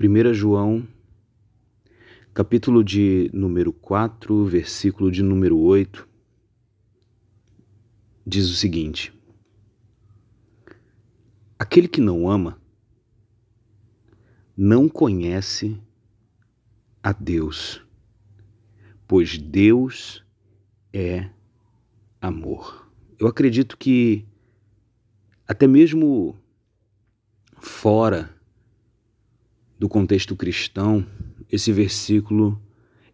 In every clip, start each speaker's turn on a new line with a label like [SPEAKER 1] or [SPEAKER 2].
[SPEAKER 1] 1 João, capítulo de número 4, versículo de número 8, diz o seguinte: Aquele que não ama não conhece a Deus, pois Deus é amor. Eu acredito que até mesmo fora do contexto cristão, esse versículo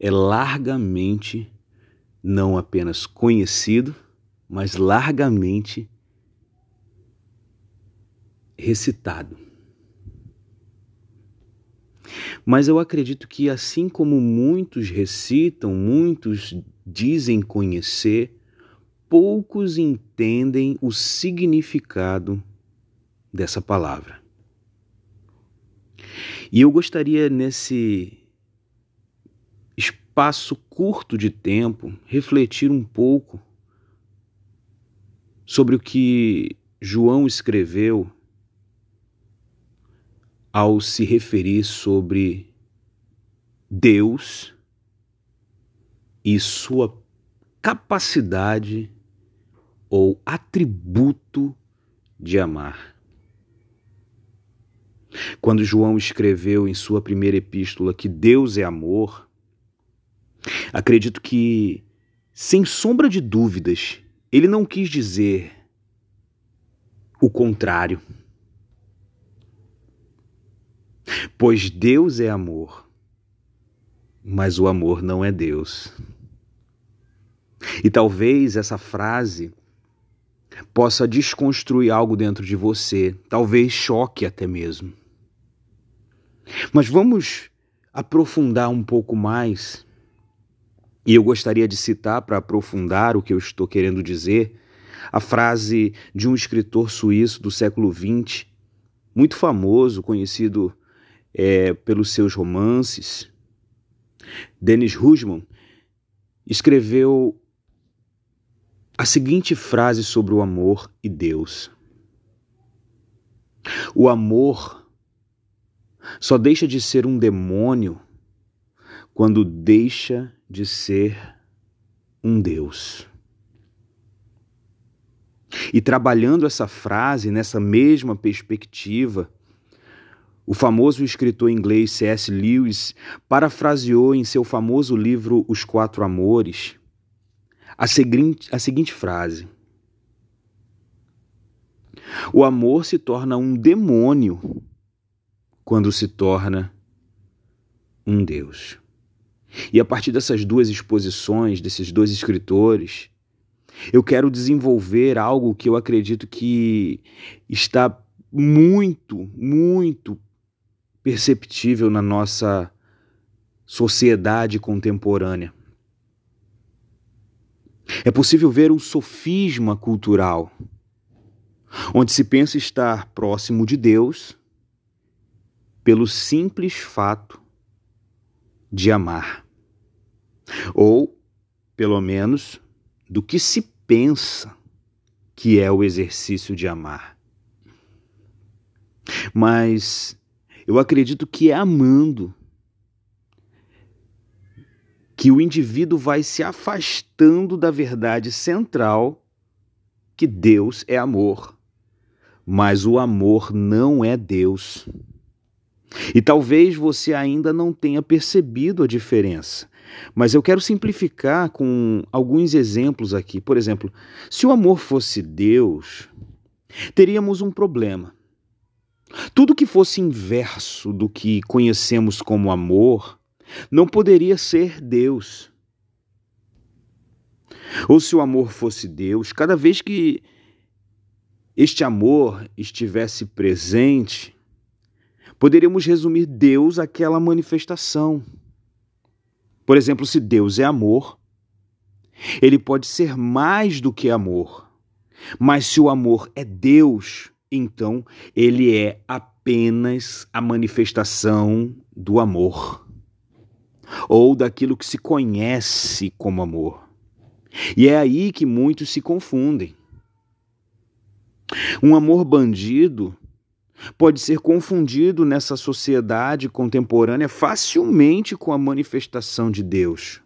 [SPEAKER 1] é largamente não apenas conhecido, mas largamente recitado. Mas eu acredito que, assim como muitos recitam, muitos dizem conhecer, poucos entendem o significado dessa palavra. E eu gostaria, nesse espaço curto de tempo, refletir um pouco sobre o que João escreveu ao se referir sobre Deus e sua capacidade ou atributo de amar. Quando João escreveu em sua primeira epístola que Deus é amor, acredito que, sem sombra de dúvidas, ele não quis dizer o contrário. Pois Deus é amor, mas o amor não é Deus. E talvez essa frase possa desconstruir algo dentro de você, talvez choque até mesmo. Mas vamos aprofundar um pouco mais. E eu gostaria de citar, para aprofundar o que eu estou querendo dizer, a frase de um escritor suíço do século XX, muito famoso, conhecido é, pelos seus romances. Dennis Husman escreveu a seguinte frase sobre o amor e Deus: O amor só deixa de ser um demônio quando deixa de ser um Deus. E trabalhando essa frase nessa mesma perspectiva, o famoso escritor inglês C.S. Lewis parafraseou em seu famoso livro Os Quatro Amores a seguinte, a seguinte frase: O amor se torna um demônio quando se torna um Deus. E a partir dessas duas exposições, desses dois escritores, eu quero desenvolver algo que eu acredito que está muito, muito perceptível na nossa sociedade contemporânea. É possível ver um sofisma cultural, onde se pensa estar próximo de Deus pelo simples fato de amar. Ou, pelo menos, do que se pensa que é o exercício de amar. Mas eu acredito que é amando que o indivíduo vai se afastando da verdade central que Deus é amor, mas o amor não é Deus. E talvez você ainda não tenha percebido a diferença. Mas eu quero simplificar com alguns exemplos aqui. Por exemplo, se o amor fosse Deus, teríamos um problema. Tudo que fosse inverso do que conhecemos como amor não poderia ser Deus. Ou se o amor fosse Deus, cada vez que este amor estivesse presente, Poderíamos resumir Deus àquela manifestação. Por exemplo, se Deus é amor, ele pode ser mais do que amor. Mas se o amor é Deus, então ele é apenas a manifestação do amor, ou daquilo que se conhece como amor. E é aí que muitos se confundem. Um amor bandido pode ser confundido nessa sociedade contemporânea facilmente com a manifestação de Deus.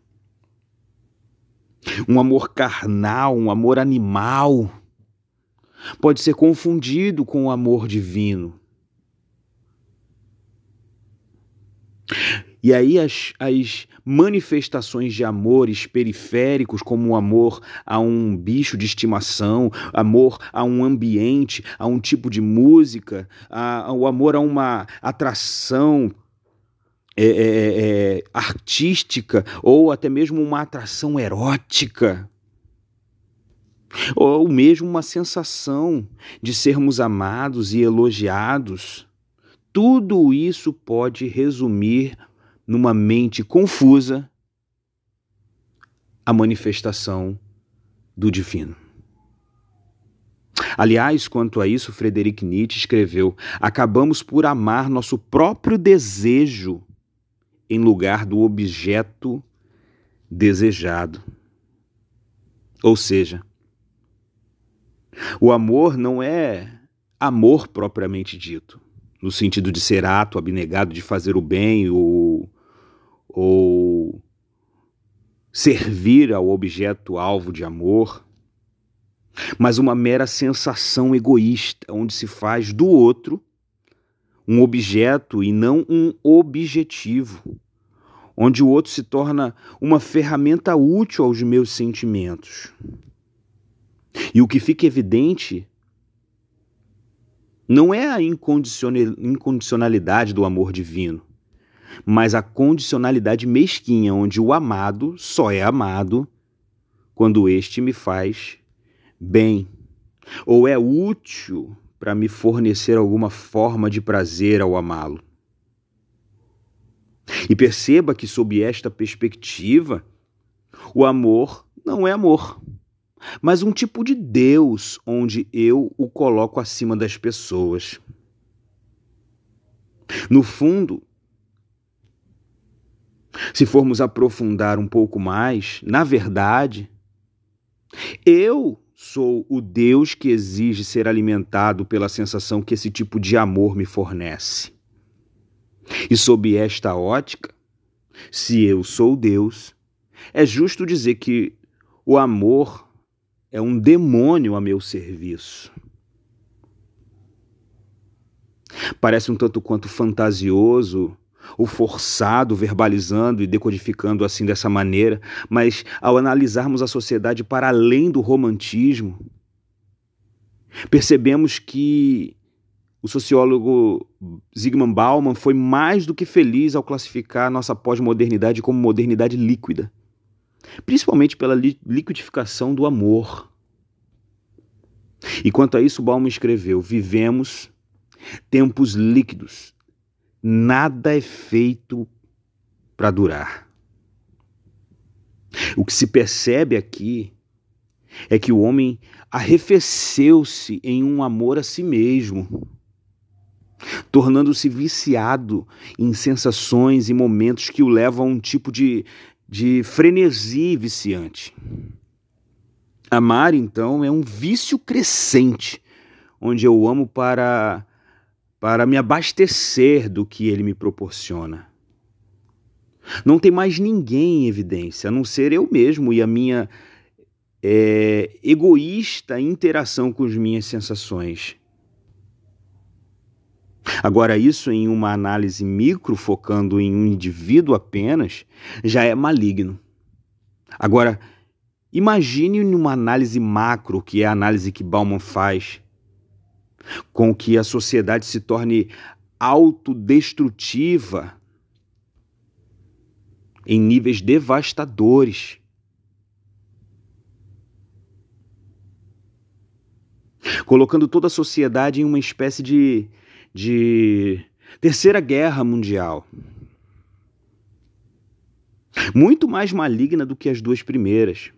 [SPEAKER 1] Um amor carnal, um amor animal, pode ser confundido com o amor divino. E aí as, as manifestações de amores periféricos, como o amor a um bicho de estimação, amor a um ambiente, a um tipo de música, a, o amor a uma atração é, é, é, artística ou até mesmo uma atração erótica. Ou mesmo uma sensação de sermos amados e elogiados. Tudo isso pode resumir numa mente confusa a manifestação do divino. Aliás, quanto a isso, Frederic Nietzsche escreveu: acabamos por amar nosso próprio desejo em lugar do objeto desejado. Ou seja, o amor não é amor propriamente dito, no sentido de ser ato abnegado de fazer o bem ou ou servir ao objeto alvo de amor, mas uma mera sensação egoísta, onde se faz do outro um objeto e não um objetivo, onde o outro se torna uma ferramenta útil aos meus sentimentos. E o que fica evidente não é a incondicionalidade do amor divino, mas a condicionalidade mesquinha, onde o amado só é amado quando este me faz bem, ou é útil para me fornecer alguma forma de prazer ao amá-lo. E perceba que, sob esta perspectiva, o amor não é amor, mas um tipo de Deus onde eu o coloco acima das pessoas. No fundo, se formos aprofundar um pouco mais, na verdade, eu sou o Deus que exige ser alimentado pela sensação que esse tipo de amor me fornece. E sob esta ótica, se eu sou Deus, é justo dizer que o amor é um demônio a meu serviço. Parece um tanto quanto fantasioso o forçado, verbalizando e decodificando assim dessa maneira, mas ao analisarmos a sociedade para além do romantismo, percebemos que o sociólogo Zygmunt Bauman foi mais do que feliz ao classificar nossa pós-modernidade como modernidade líquida, principalmente pela liquidificação do amor. E quanto a isso, Bauman escreveu: vivemos tempos líquidos, nada é feito para durar. O que se percebe aqui é que o homem arrefeceu-se em um amor a si mesmo, tornando-se viciado em sensações e momentos que o levam a um tipo de, de frenesi viciante. Amar, então, é um vício crescente, onde eu amo para para me abastecer do que ele me proporciona. Não tem mais ninguém em evidência, a não ser eu mesmo e a minha é, egoísta interação com as minhas sensações. Agora, isso em uma análise micro, focando em um indivíduo apenas, já é maligno. Agora, imagine numa análise macro, que é a análise que Bauman faz, com que a sociedade se torne autodestrutiva em níveis devastadores. Colocando toda a sociedade em uma espécie de, de terceira guerra mundial. Muito mais maligna do que as duas primeiras.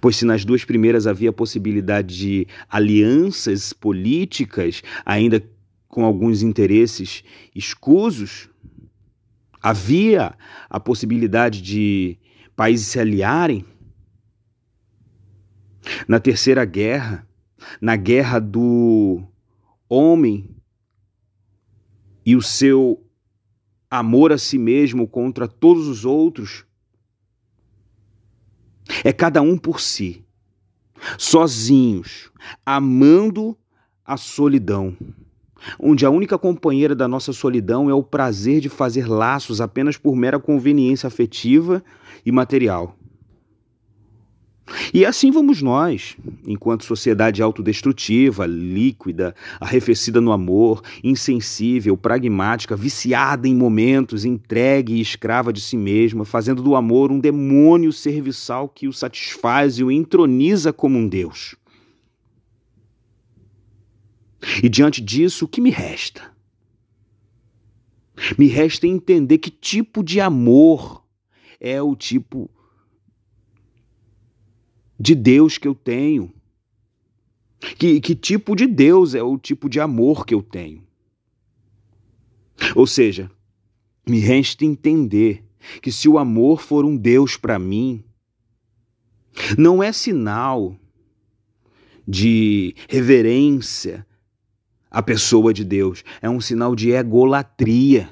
[SPEAKER 1] Pois se nas duas primeiras havia possibilidade de alianças políticas, ainda com alguns interesses escusos, havia a possibilidade de países se aliarem. Na Terceira Guerra, na guerra do homem e o seu amor a si mesmo contra todos os outros é cada um por si, sozinhos, amando a solidão, onde a única companheira da nossa solidão é o prazer de fazer laços apenas por mera conveniência afetiva e material. E assim vamos nós, enquanto sociedade autodestrutiva, líquida, arrefecida no amor, insensível, pragmática, viciada em momentos, entregue e escrava de si mesma, fazendo do amor um demônio serviçal que o satisfaz e o entroniza como um Deus. E diante disso, o que me resta? Me resta entender que tipo de amor é o tipo de Deus que eu tenho. Que, que tipo de Deus é o tipo de amor que eu tenho? Ou seja, me resta entender que se o amor for um Deus para mim, não é sinal de reverência à pessoa de Deus, é um sinal de egolatria.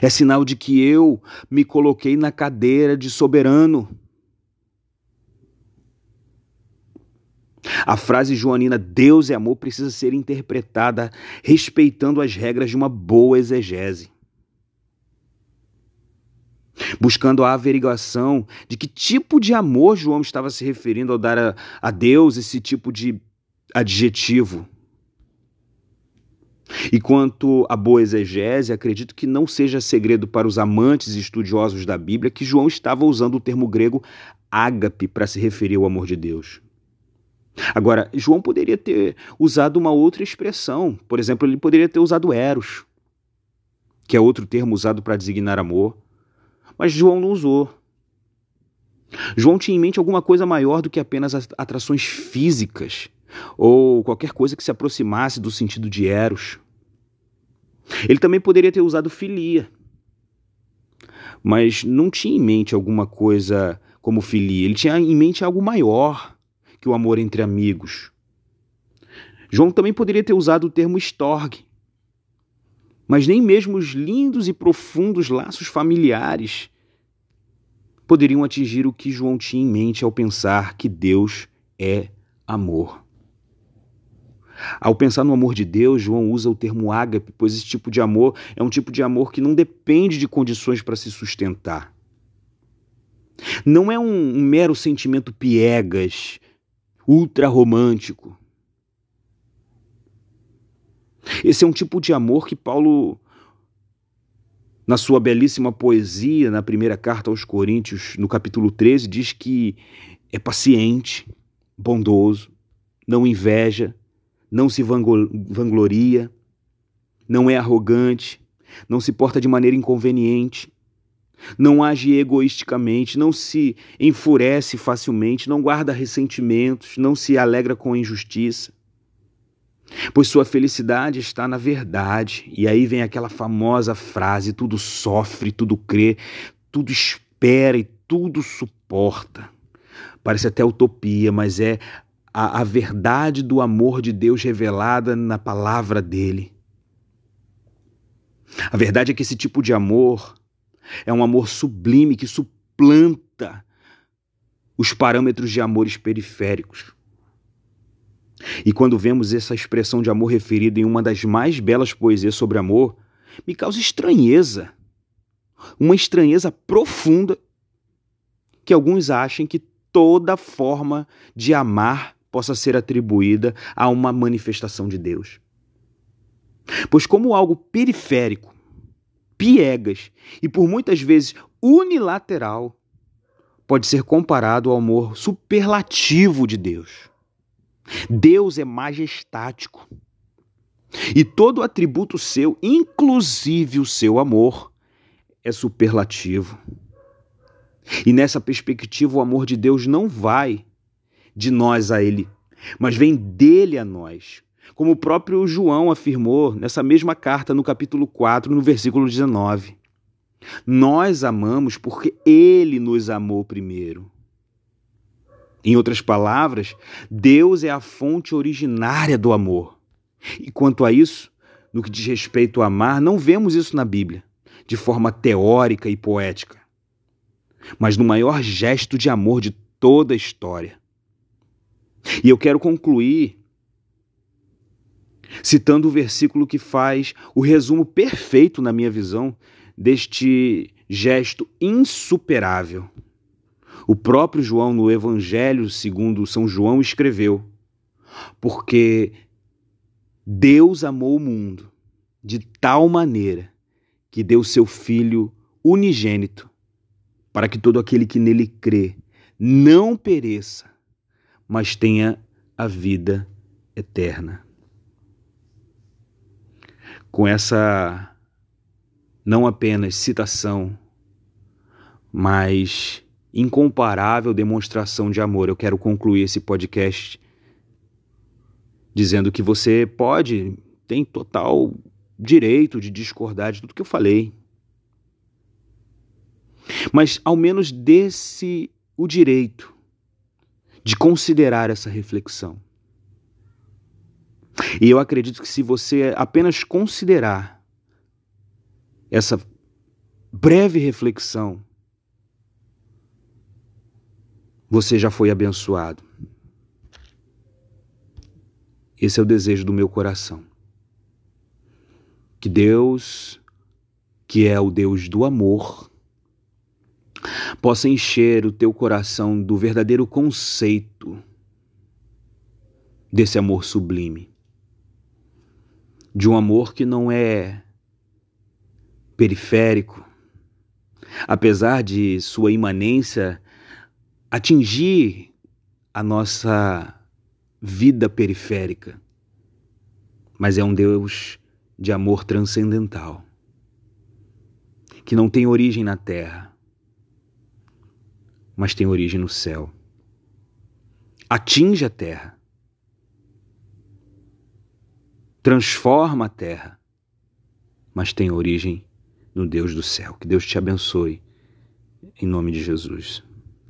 [SPEAKER 1] É sinal de que eu me coloquei na cadeira de soberano. A frase joanina Deus é amor precisa ser interpretada respeitando as regras de uma boa exegese. Buscando a averiguação de que tipo de amor João estava se referindo ao dar a, a Deus esse tipo de adjetivo. E quanto à boa exegese, acredito que não seja segredo para os amantes e estudiosos da Bíblia que João estava usando o termo grego ágape para se referir ao amor de Deus. Agora, João poderia ter usado uma outra expressão. Por exemplo, ele poderia ter usado eros, que é outro termo usado para designar amor. Mas João não usou. João tinha em mente alguma coisa maior do que apenas atrações físicas ou qualquer coisa que se aproximasse do sentido de eros. Ele também poderia ter usado filia, mas não tinha em mente alguma coisa como filia. Ele tinha em mente algo maior que o amor entre amigos. João também poderia ter usado o termo estorgue, mas nem mesmo os lindos e profundos laços familiares poderiam atingir o que João tinha em mente ao pensar que Deus é amor. Ao pensar no amor de Deus, João usa o termo ágape, pois esse tipo de amor é um tipo de amor que não depende de condições para se sustentar. Não é um, mero sentimento piegas, ultra romântico. Esse é um tipo de amor que Paulo, na sua belíssima poesia, na primeira carta aos Coríntios, no capítulo 13, diz que é paciente, bondoso, não inveja, não se vangloria, não é arrogante, não se porta de maneira inconveniente, não age egoisticamente, não se enfurece facilmente, não guarda ressentimentos, não se alegra com a injustiça. Pois sua felicidade está na verdade. E aí vem aquela famosa frase: tudo sofre, tudo crê, tudo espera e tudo suporta. Parece até utopia, mas é a, a verdade do amor de Deus revelada na palavra dele. A verdade é que esse tipo de amor é um amor sublime que suplanta os parâmetros de amores periféricos. E quando vemos essa expressão de amor referida em uma das mais belas poesias sobre amor, me causa estranheza. Uma estranheza profunda que alguns achem que toda forma de amar possa ser atribuída a uma manifestação de Deus. Pois, como algo periférico, piegas e por muitas vezes unilateral, pode ser comparado ao amor superlativo de Deus. Deus é majestático. E todo atributo seu, inclusive o seu amor, é superlativo. E nessa perspectiva, o amor de Deus não vai de nós a Ele, mas vem dele a nós como o próprio João afirmou nessa mesma carta no capítulo 4, no versículo 19. Nós amamos porque ele nos amou primeiro. Em outras palavras, Deus é a fonte originária do amor. E quanto a isso, no que diz respeito a amar, não vemos isso na Bíblia, de forma teórica e poética, mas no maior gesto de amor de toda a história. E eu quero concluir citando o versículo que faz o resumo perfeito, na minha visão, deste gesto insuperável. O próprio João, no Evangelho segundo São João, escreveu: Porque Deus amou o mundo de tal maneira que deu seu Filho unigênito, para que todo aquele que nele crê não pereça, mas tenha a vida eterna. Com essa não apenas citação, mas incomparável demonstração de amor, eu quero concluir esse podcast dizendo que você pode, tem total direito de discordar de tudo que eu falei. Mas ao menos desse o direito de considerar essa reflexão. E eu acredito que se você apenas considerar essa breve reflexão, você já foi abençoado. Esse é o desejo do meu coração. Que Deus, que é o Deus do amor, possa encher o teu coração do verdadeiro conceito desse amor sublime de um amor que não é periférico, apesar de sua imanência atingir a nossa vida periférica, mas é um Deus de amor transcendental, que não tem origem na terra, mas tem origem no céu. Atinge a terra transforma a terra, mas tem origem no Deus do céu. Que Deus te abençoe, em nome de Jesus.